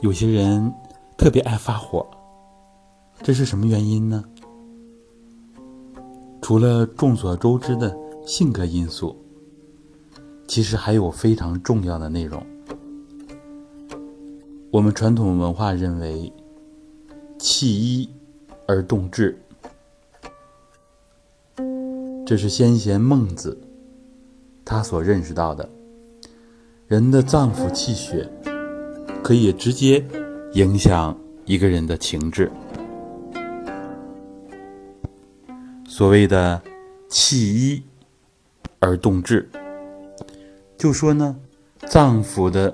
有些人特别爱发火，这是什么原因呢？除了众所周知的性格因素，其实还有非常重要的内容。我们传统文化认为，气一而动志，这是先贤孟子他所认识到的，人的脏腑气血。可以直接影响一个人的情志。所谓的“气一而动志”，就说呢，脏腑的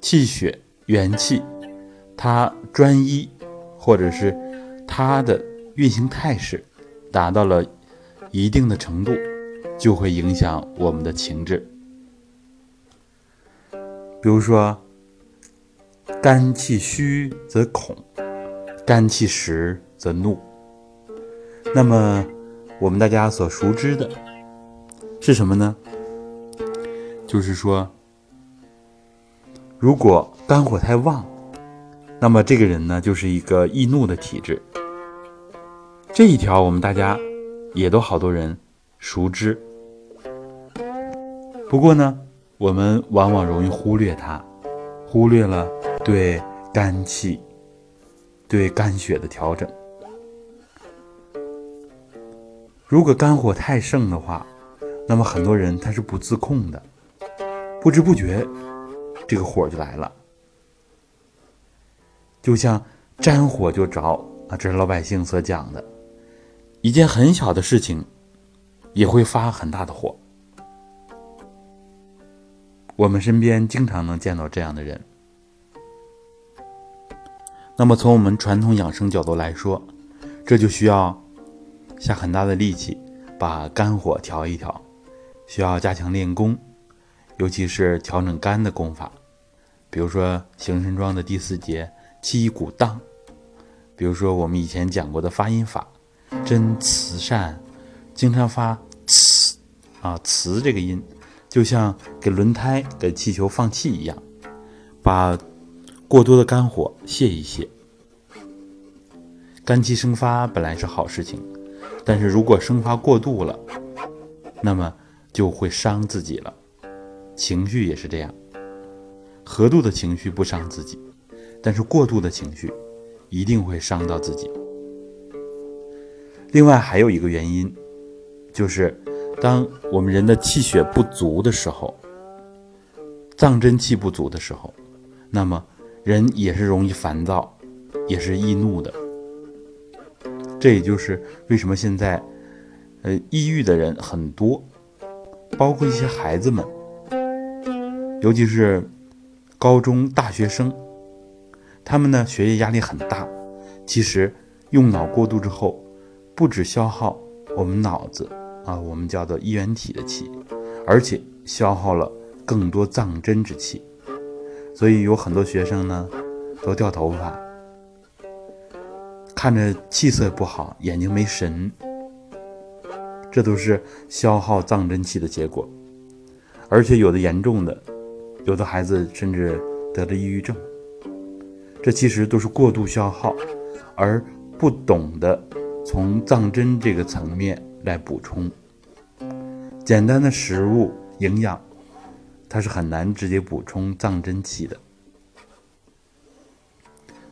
气血元气，它专一，或者是它的运行态势达到了一定的程度，就会影响我们的情志。比如说。肝气虚则恐，肝气实则怒。那么，我们大家所熟知的是什么呢？就是说，如果肝火太旺，那么这个人呢，就是一个易怒的体质。这一条，我们大家也都好多人熟知。不过呢，我们往往容易忽略它，忽略了。对肝气、对肝血的调整，如果肝火太盛的话，那么很多人他是不自控的，不知不觉这个火就来了，就像沾火就着啊，这是老百姓所讲的，一件很小的事情也会发很大的火。我们身边经常能见到这样的人。那么从我们传统养生角度来说，这就需要下很大的力气把肝火调一调，需要加强练功，尤其是调整肝的功法，比如说行神桩的第四节气鼓荡，比如说我们以前讲过的发音法，真慈善，经常发呲啊呲这个音，就像给轮胎给气球放气一样，把。过多的肝火泄一泄，肝气生发本来是好事情，但是如果生发过度了，那么就会伤自己了。情绪也是这样，合度的情绪不伤自己，但是过度的情绪一定会伤到自己。另外还有一个原因，就是当我们人的气血不足的时候，脏真气不足的时候，那么。人也是容易烦躁，也是易怒的。这也就是为什么现在，呃，抑郁的人很多，包括一些孩子们，尤其是高中大学生，他们呢学业压力很大。其实用脑过度之后，不止消耗我们脑子啊，我们叫做衣元体的气，而且消耗了更多脏真之气。所以有很多学生呢，都掉头发，看着气色不好，眼睛没神，这都是消耗脏真气的结果。而且有的严重的，有的孩子甚至得了抑郁症，这其实都是过度消耗，而不懂得从藏真这个层面来补充。简单的食物营养。它是很难直接补充藏真气的。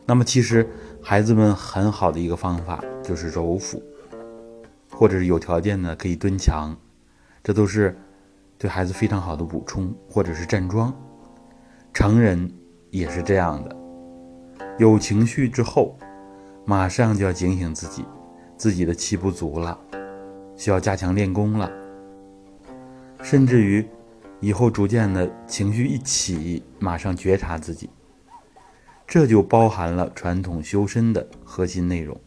那么，其实孩子们很好的一个方法就是揉腹，或者是有条件的可以蹲墙，这都是对孩子非常好的补充，或者是站桩。成人也是这样的，有情绪之后，马上就要警醒自己，自己的气不足了，需要加强练功了，甚至于。以后逐渐的情绪一起，马上觉察自己，这就包含了传统修身的核心内容。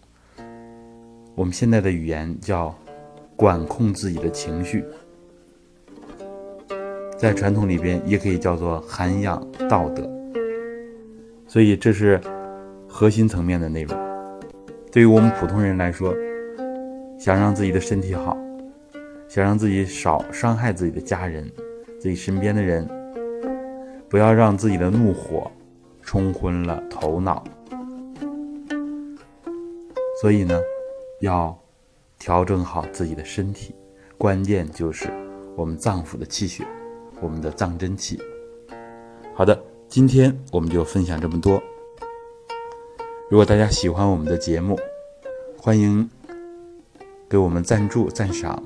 我们现在的语言叫管控自己的情绪，在传统里边也可以叫做涵养道德。所以这是核心层面的内容。对于我们普通人来说，想让自己的身体好，想让自己少伤害自己的家人、自己身边的人，不要让自己的怒火冲昏了头脑。所以呢，要调整好自己的身体，关键就是我们脏腑的气血，我们的脏真气。好的，今天我们就分享这么多。如果大家喜欢我们的节目，欢迎给我们赞助、赞赏，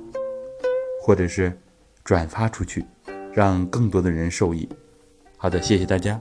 或者是转发出去，让更多的人受益。好的，谢谢大家。